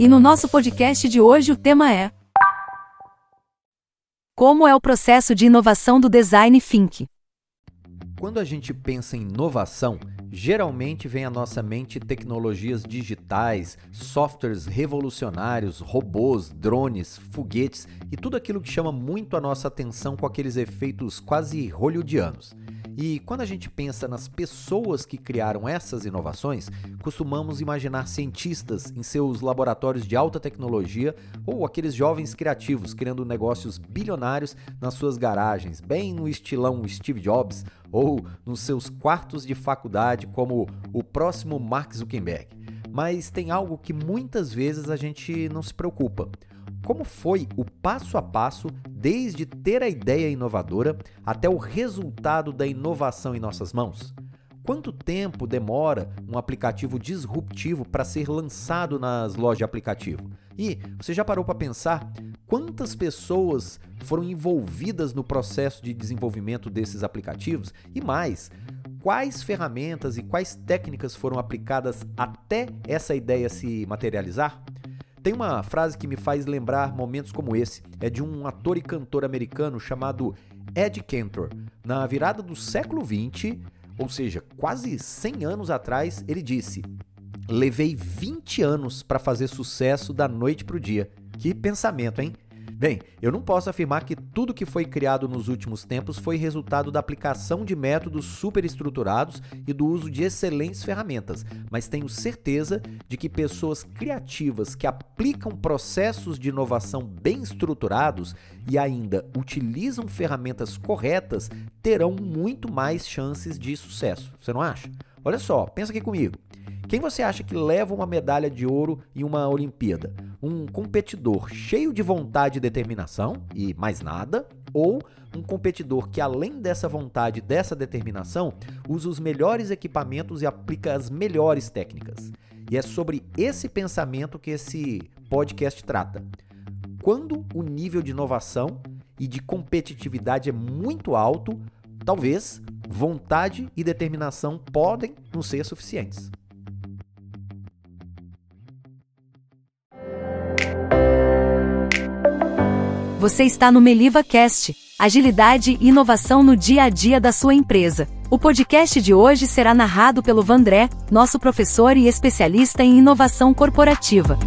E no nosso podcast de hoje o tema é Como é o processo de inovação do design think? Quando a gente pensa em inovação, geralmente vem à nossa mente tecnologias digitais, softwares revolucionários, robôs, drones, foguetes e tudo aquilo que chama muito a nossa atenção com aqueles efeitos quase hollywoodianos. E quando a gente pensa nas pessoas que criaram essas inovações, costumamos imaginar cientistas em seus laboratórios de alta tecnologia ou aqueles jovens criativos criando negócios bilionários nas suas garagens, bem no estilão Steve Jobs ou nos seus quartos de faculdade, como o próximo Mark Zuckerberg. Mas tem algo que muitas vezes a gente não se preocupa como foi o passo a passo desde ter a ideia inovadora até o resultado da inovação em nossas mãos? Quanto tempo demora um aplicativo disruptivo para ser lançado nas lojas de aplicativo? E você já parou para pensar quantas pessoas foram envolvidas no processo de desenvolvimento desses aplicativos? E mais, quais ferramentas e quais técnicas foram aplicadas até essa ideia se materializar? Tem uma frase que me faz lembrar momentos como esse. É de um ator e cantor americano chamado Ed Cantor. Na virada do século 20, ou seja, quase 100 anos atrás, ele disse: Levei 20 anos para fazer sucesso da noite pro dia. Que pensamento, hein? Bem, eu não posso afirmar que tudo que foi criado nos últimos tempos foi resultado da aplicação de métodos superestruturados e do uso de excelentes ferramentas, mas tenho certeza de que pessoas criativas que aplicam processos de inovação bem estruturados e ainda utilizam ferramentas corretas terão muito mais chances de sucesso. Você não acha? Olha só, pensa aqui comigo. Quem você acha que leva uma medalha de ouro em uma Olimpíada? Um competidor cheio de vontade e determinação e mais nada? Ou um competidor que, além dessa vontade e dessa determinação, usa os melhores equipamentos e aplica as melhores técnicas? E é sobre esse pensamento que esse podcast trata. Quando o nível de inovação e de competitividade é muito alto, talvez vontade e determinação podem não ser suficientes. Você está no Meliva Cast, agilidade e inovação no dia a dia da sua empresa. O podcast de hoje será narrado pelo Vandré, nosso professor e especialista em inovação corporativa.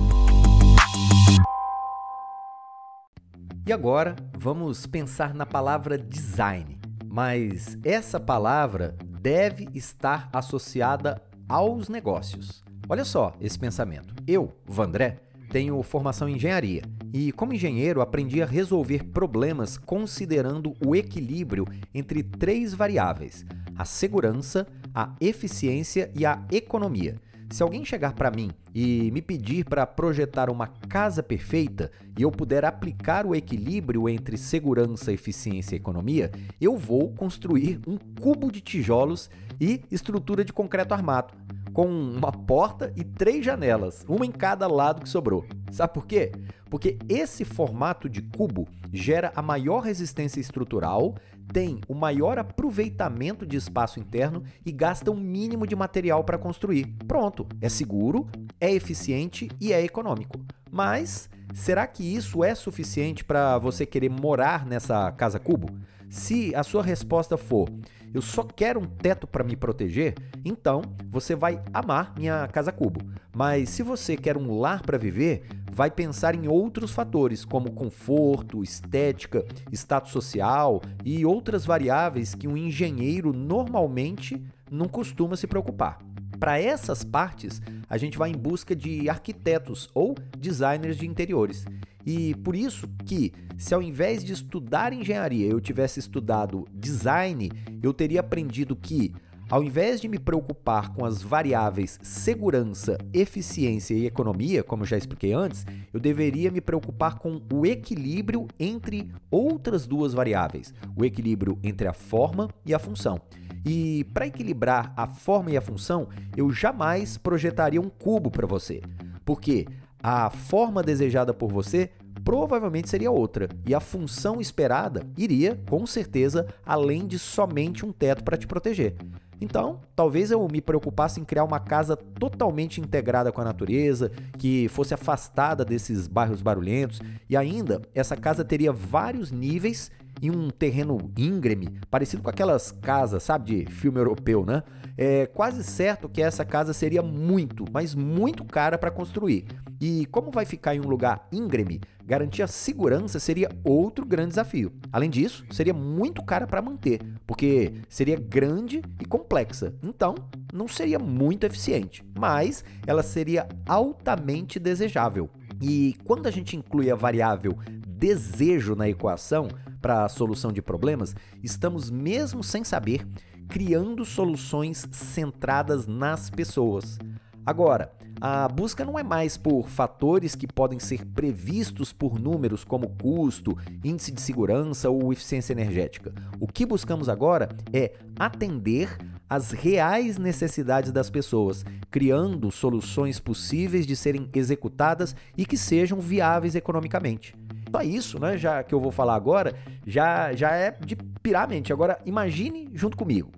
E agora, vamos pensar na palavra design. Mas essa palavra deve estar associada aos negócios. Olha só esse pensamento. Eu, Vandré, tenho formação em engenharia e, como engenheiro, aprendi a resolver problemas considerando o equilíbrio entre três variáveis: a segurança, a eficiência e a economia. Se alguém chegar para mim e me pedir para projetar uma casa perfeita e eu puder aplicar o equilíbrio entre segurança, eficiência e economia, eu vou construir um cubo de tijolos e estrutura de concreto armado com uma porta e três janelas, uma em cada lado que sobrou. Sabe por quê? Porque esse formato de cubo gera a maior resistência estrutural, tem o maior aproveitamento de espaço interno e gasta o um mínimo de material para construir. Pronto, é seguro, é eficiente e é econômico. Mas será que isso é suficiente para você querer morar nessa casa cubo? Se a sua resposta for eu só quero um teto para me proteger, então você vai amar minha casa cubo. Mas se você quer um lar para viver, vai pensar em outros fatores, como conforto, estética, status social e outras variáveis que um engenheiro normalmente não costuma se preocupar. Para essas partes, a gente vai em busca de arquitetos ou designers de interiores. E por isso que, se ao invés de estudar engenharia eu tivesse estudado design, eu teria aprendido que, ao invés de me preocupar com as variáveis segurança, eficiência e economia, como eu já expliquei antes, eu deveria me preocupar com o equilíbrio entre outras duas variáveis, o equilíbrio entre a forma e a função. E para equilibrar a forma e a função, eu jamais projetaria um cubo para você, porque a forma desejada por você provavelmente seria outra, e a função esperada iria, com certeza, além de somente um teto para te proteger. Então, talvez eu me preocupasse em criar uma casa totalmente integrada com a natureza, que fosse afastada desses bairros barulhentos, e ainda essa casa teria vários níveis em um terreno íngreme, parecido com aquelas casas, sabe, de filme europeu, né? É quase certo que essa casa seria muito, mas muito cara para construir. E como vai ficar em um lugar íngreme, garantir a segurança seria outro grande desafio. Além disso, seria muito cara para manter, porque seria grande e complexa. Então, não seria muito eficiente, mas ela seria altamente desejável. E quando a gente inclui a variável desejo na equação para a solução de problemas, estamos mesmo sem saber criando soluções centradas nas pessoas. Agora, a busca não é mais por fatores que podem ser previstos por números como custo, índice de segurança ou eficiência energética. O que buscamos agora é atender às reais necessidades das pessoas, criando soluções possíveis de serem executadas e que sejam viáveis economicamente. Só isso, né, já que eu vou falar agora, já, já é de pirar a mente. Agora, imagine junto comigo.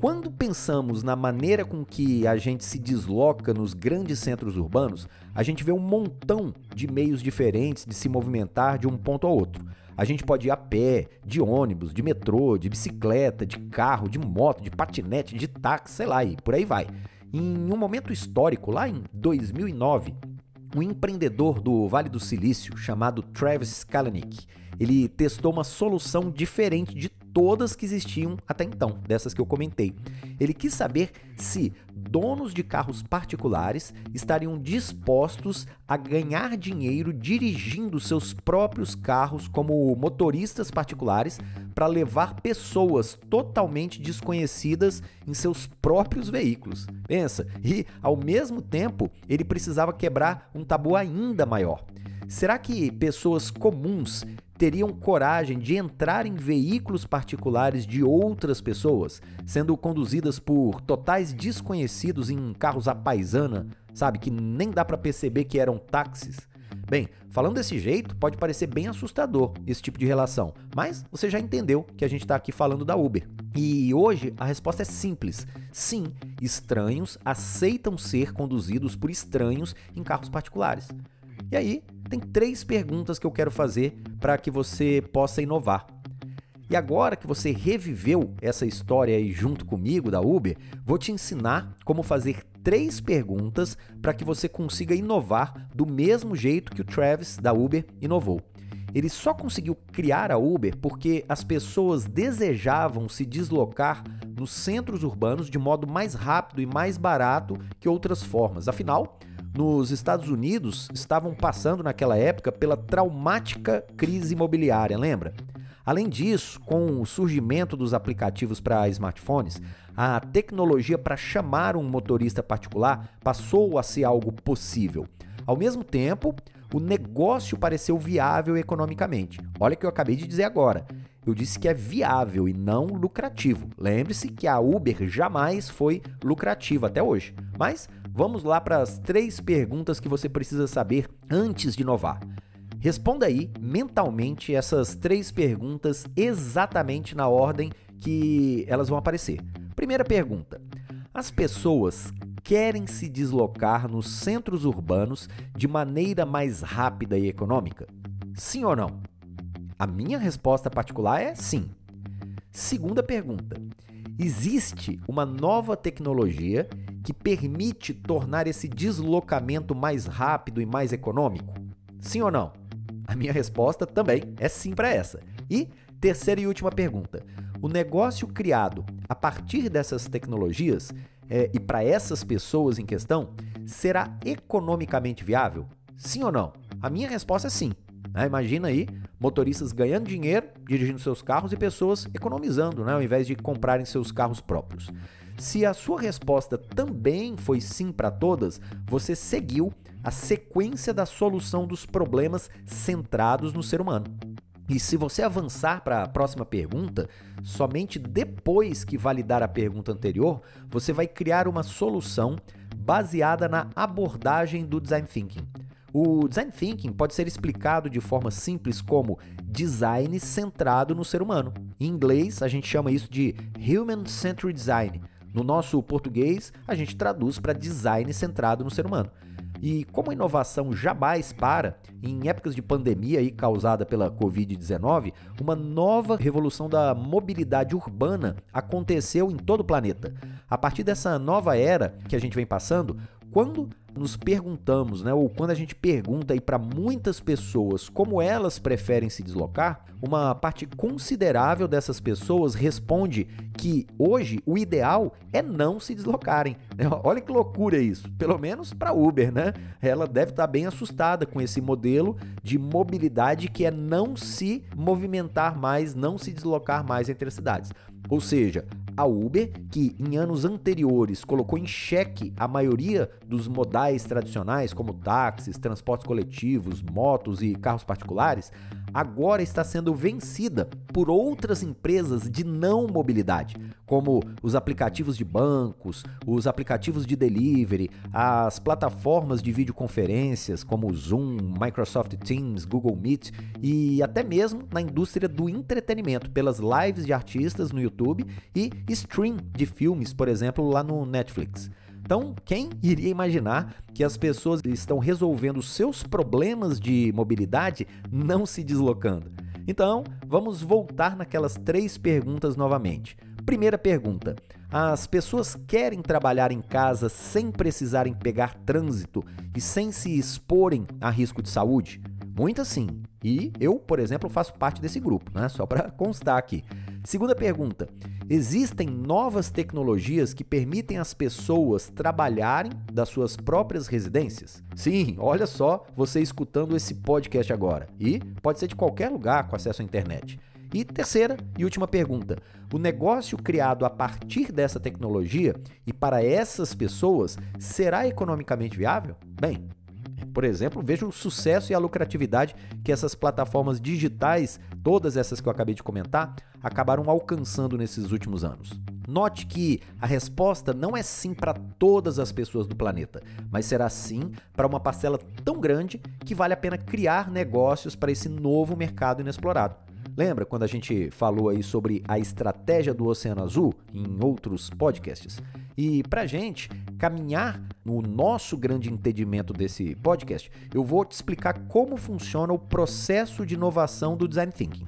Quando pensamos na maneira com que a gente se desloca nos grandes centros urbanos, a gente vê um montão de meios diferentes de se movimentar de um ponto ao outro. A gente pode ir a pé, de ônibus, de metrô, de bicicleta, de carro, de moto, de patinete, de táxi, sei lá, e por aí vai. Em um momento histórico, lá em 2009, um empreendedor do Vale do Silício chamado Travis Kalanick, ele testou uma solução diferente de todas que existiam até então, dessas que eu comentei. Ele quis saber se donos de carros particulares estariam dispostos a ganhar dinheiro dirigindo seus próprios carros como motoristas particulares para levar pessoas totalmente desconhecidas em seus próprios veículos. Pensa, e ao mesmo tempo ele precisava quebrar um tabu ainda maior. Será que pessoas comuns teriam coragem de entrar em veículos particulares de outras pessoas, sendo conduzidas por totais desconhecidos em carros à paisana, sabe, que nem dá para perceber que eram táxis? Bem, falando desse jeito, pode parecer bem assustador esse tipo de relação, mas você já entendeu que a gente está aqui falando da Uber. E hoje a resposta é simples: sim, estranhos aceitam ser conduzidos por estranhos em carros particulares. E aí, tem três perguntas que eu quero fazer para que você possa inovar. E agora que você reviveu essa história aí junto comigo da Uber, vou te ensinar como fazer três perguntas para que você consiga inovar do mesmo jeito que o Travis da Uber inovou. Ele só conseguiu criar a Uber porque as pessoas desejavam se deslocar nos centros urbanos de modo mais rápido e mais barato que outras formas. Afinal, nos Estados Unidos estavam passando naquela época pela traumática crise imobiliária, lembra? Além disso, com o surgimento dos aplicativos para smartphones, a tecnologia para chamar um motorista particular passou a ser algo possível. Ao mesmo tempo, o negócio pareceu viável economicamente. Olha o que eu acabei de dizer agora. Eu disse que é viável e não lucrativo. Lembre-se que a Uber jamais foi lucrativa até hoje. Mas Vamos lá para as três perguntas que você precisa saber antes de inovar. Responda aí mentalmente essas três perguntas exatamente na ordem que elas vão aparecer. Primeira pergunta: As pessoas querem se deslocar nos centros urbanos de maneira mais rápida e econômica? Sim ou não? A minha resposta particular é sim. Segunda pergunta: Existe uma nova tecnologia que permite tornar esse deslocamento mais rápido e mais econômico? Sim ou não? A minha resposta também é sim para essa. E terceira e última pergunta: o negócio criado a partir dessas tecnologias é, e para essas pessoas em questão será economicamente viável? Sim ou não? A minha resposta é sim. Né? Imagina aí motoristas ganhando dinheiro dirigindo seus carros e pessoas economizando, né? ao invés de comprarem seus carros próprios. Se a sua resposta também foi sim para todas, você seguiu a sequência da solução dos problemas centrados no ser humano. E se você avançar para a próxima pergunta, somente depois que validar a pergunta anterior, você vai criar uma solução baseada na abordagem do design thinking. O design thinking pode ser explicado de forma simples como design centrado no ser humano. Em inglês, a gente chama isso de human centered design No nosso português, a gente traduz para design centrado no ser humano. E como a inovação jamais para, em épocas de pandemia aí causada pela Covid-19, uma nova revolução da mobilidade urbana aconteceu em todo o planeta. A partir dessa nova era que a gente vem passando, quando nos perguntamos, né, ou quando a gente pergunta para muitas pessoas como elas preferem se deslocar, uma parte considerável dessas pessoas responde que hoje o ideal é não se deslocarem. Olha que loucura isso, pelo menos para Uber, né? Ela deve estar tá bem assustada com esse modelo de mobilidade que é não se movimentar mais, não se deslocar mais entre as cidades. Ou seja, a Uber, que em anos anteriores colocou em xeque a maioria dos modais tradicionais, como táxis, transportes coletivos, motos e carros particulares, agora está sendo vencida por outras empresas de não mobilidade, como os aplicativos de bancos, os aplicativos de delivery, as plataformas de videoconferências como Zoom, Microsoft Teams, Google Meet e até mesmo na indústria do entretenimento, pelas lives de artistas no YouTube e stream de filmes, por exemplo, lá no Netflix. Então, quem iria imaginar que as pessoas estão resolvendo seus problemas de mobilidade não se deslocando? Então, vamos voltar naquelas três perguntas novamente. Primeira pergunta: as pessoas querem trabalhar em casa sem precisarem pegar trânsito e sem se exporem a risco de saúde? Muitas sim. E eu, por exemplo, faço parte desse grupo, né? Só para constar aqui. Segunda pergunta: existem novas tecnologias que permitem às pessoas trabalharem das suas próprias residências? Sim, olha só você escutando esse podcast agora. E pode ser de qualquer lugar com acesso à internet. E terceira e última pergunta: o negócio criado a partir dessa tecnologia e para essas pessoas será economicamente viável? Bem, por exemplo, veja o sucesso e a lucratividade que essas plataformas digitais, todas essas que eu acabei de comentar, acabaram alcançando nesses últimos anos. Note que a resposta não é sim para todas as pessoas do planeta, mas será sim para uma parcela tão grande que vale a pena criar negócios para esse novo mercado inexplorado. Lembra quando a gente falou aí sobre a estratégia do Oceano Azul em outros podcasts? E para gente caminhar no nosso grande entendimento desse podcast, eu vou te explicar como funciona o processo de inovação do design thinking.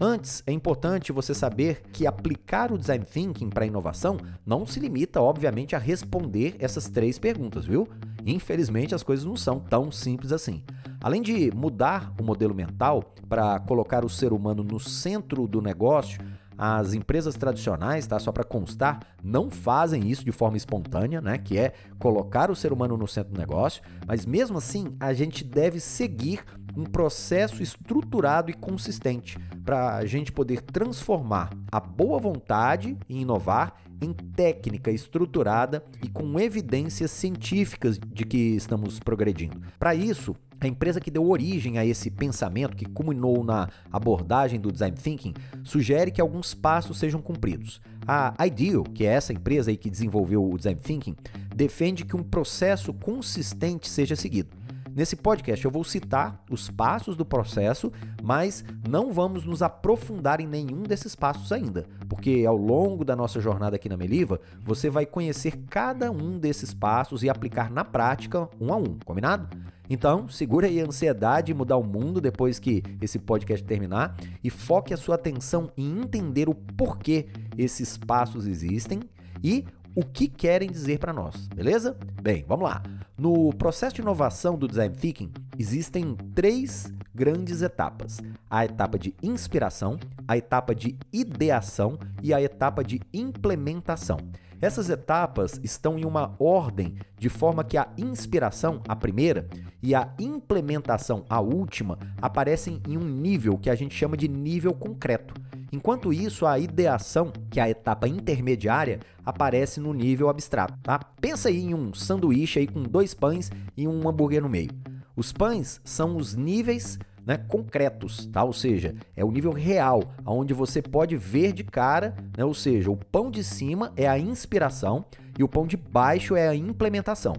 Antes, é importante você saber que aplicar o design thinking para inovação não se limita, obviamente, a responder essas três perguntas, viu? Infelizmente, as coisas não são tão simples assim. Além de mudar o modelo mental para colocar o ser humano no centro do negócio, as empresas tradicionais, tá? Só para constar, não fazem isso de forma espontânea, né? Que é colocar o ser humano no centro do negócio, mas mesmo assim a gente deve seguir um processo estruturado e consistente para a gente poder transformar a boa vontade em inovar em técnica estruturada e com evidências científicas de que estamos progredindo. Para isso, a empresa que deu origem a esse pensamento, que culminou na abordagem do design thinking, sugere que alguns passos sejam cumpridos. A Ideal, que é essa empresa aí que desenvolveu o design thinking, defende que um processo consistente seja seguido. Nesse podcast eu vou citar os passos do processo, mas não vamos nos aprofundar em nenhum desses passos ainda, porque ao longo da nossa jornada aqui na Meliva, você vai conhecer cada um desses passos e aplicar na prática um a um, combinado? Então, segura aí a ansiedade de mudar o mundo depois que esse podcast terminar e foque a sua atenção em entender o porquê esses passos existem e o que querem dizer para nós, beleza? Bem, vamos lá. No processo de inovação do design thinking, existem três grandes etapas: a etapa de inspiração, a etapa de ideação e a etapa de implementação. Essas etapas estão em uma ordem de forma que a inspiração, a primeira, e a implementação, a última, aparecem em um nível que a gente chama de nível concreto. Enquanto isso, a ideação, que é a etapa intermediária, aparece no nível abstrato. Tá? Pensa aí em um sanduíche aí com dois pães e um hambúrguer no meio. Os pães são os níveis né, concretos, tá? Ou seja, é o nível real, onde você pode ver de cara, né? Ou seja, o pão de cima é a inspiração e o pão de baixo é a implementação.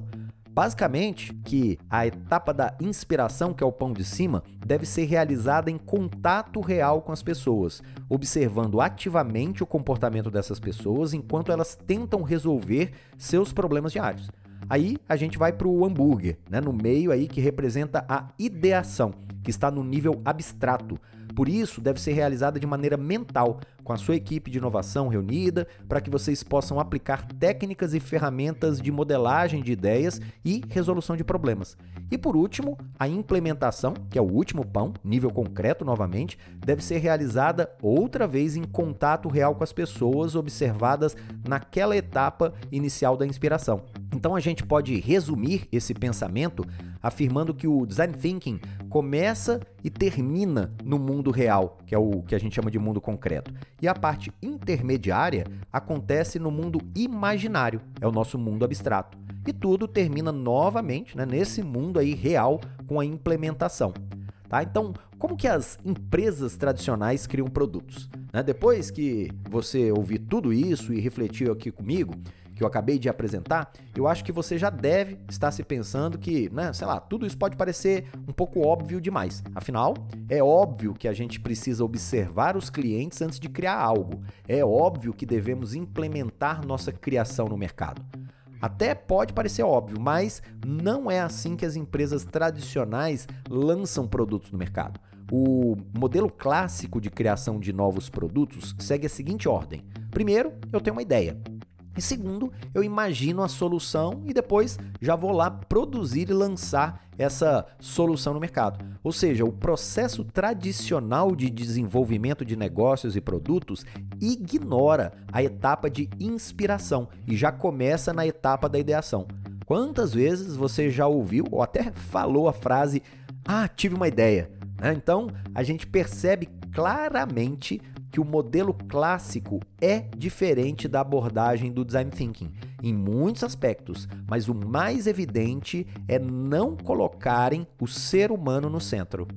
Basicamente, que a etapa da inspiração, que é o pão de cima, deve ser realizada em contato real com as pessoas, observando ativamente o comportamento dessas pessoas enquanto elas tentam resolver seus problemas diários. Aí a gente vai para o hambúrguer, né, no meio aí que representa a ideação, que está no nível abstrato, por isso, deve ser realizada de maneira mental, com a sua equipe de inovação reunida, para que vocês possam aplicar técnicas e ferramentas de modelagem de ideias e resolução de problemas. E por último, a implementação, que é o último pão, nível concreto novamente, deve ser realizada outra vez em contato real com as pessoas observadas naquela etapa inicial da inspiração. Então a gente pode resumir esse pensamento afirmando que o design thinking começa e termina no mundo real, que é o que a gente chama de mundo concreto. E a parte intermediária acontece no mundo imaginário, é o nosso mundo abstrato. E tudo termina novamente né, nesse mundo aí real com a implementação. Tá? Então, como que as empresas tradicionais criam produtos? Né? Depois que você ouvir tudo isso e refletiu aqui comigo, que eu acabei de apresentar, eu acho que você já deve estar se pensando que, né, sei lá, tudo isso pode parecer um pouco óbvio demais. Afinal, é óbvio que a gente precisa observar os clientes antes de criar algo. É óbvio que devemos implementar nossa criação no mercado. Até pode parecer óbvio, mas não é assim que as empresas tradicionais lançam produtos no mercado. O modelo clássico de criação de novos produtos segue a seguinte ordem: primeiro, eu tenho uma ideia. E segundo, eu imagino a solução e depois já vou lá produzir e lançar essa solução no mercado. Ou seja, o processo tradicional de desenvolvimento de negócios e produtos ignora a etapa de inspiração e já começa na etapa da ideação. Quantas vezes você já ouviu ou até falou a frase: Ah, tive uma ideia? Né? Então a gente percebe claramente que o modelo clássico é diferente da abordagem do design thinking em muitos aspectos, mas o mais evidente é não colocarem o ser humano no centro.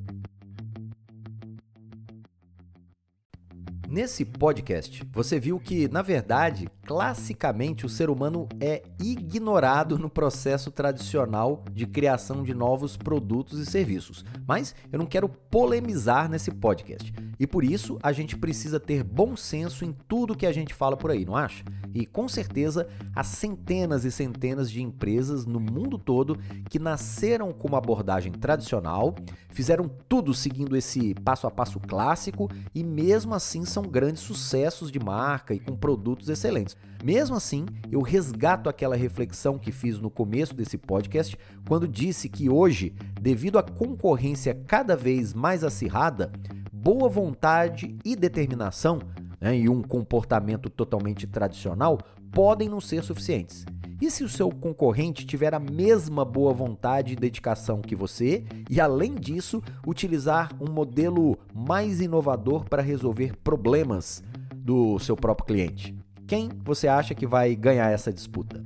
Nesse podcast, você viu que, na verdade, classicamente o ser humano é ignorado no processo tradicional de criação de novos produtos e serviços. Mas eu não quero polemizar nesse podcast. E por isso a gente precisa ter bom senso em tudo que a gente fala por aí, não acha? E com certeza há centenas e centenas de empresas no mundo todo que nasceram com uma abordagem tradicional, fizeram tudo seguindo esse passo a passo clássico e mesmo assim são grandes sucessos de marca e com produtos excelentes. Mesmo assim, eu resgato aquela reflexão que fiz no começo desse podcast, quando disse que hoje, devido à concorrência cada vez mais acirrada, boa vontade e determinação né, e um comportamento totalmente tradicional podem não ser suficientes. E se o seu concorrente tiver a mesma boa vontade e dedicação que você, e além disso, utilizar um modelo mais inovador para resolver problemas do seu próprio cliente? Quem você acha que vai ganhar essa disputa?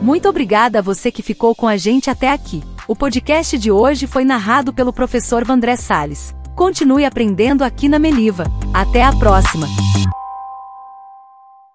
Muito obrigada a você que ficou com a gente até aqui. O podcast de hoje foi narrado pelo professor Vandré Sales. Continue aprendendo aqui na Meliva. Até a próxima!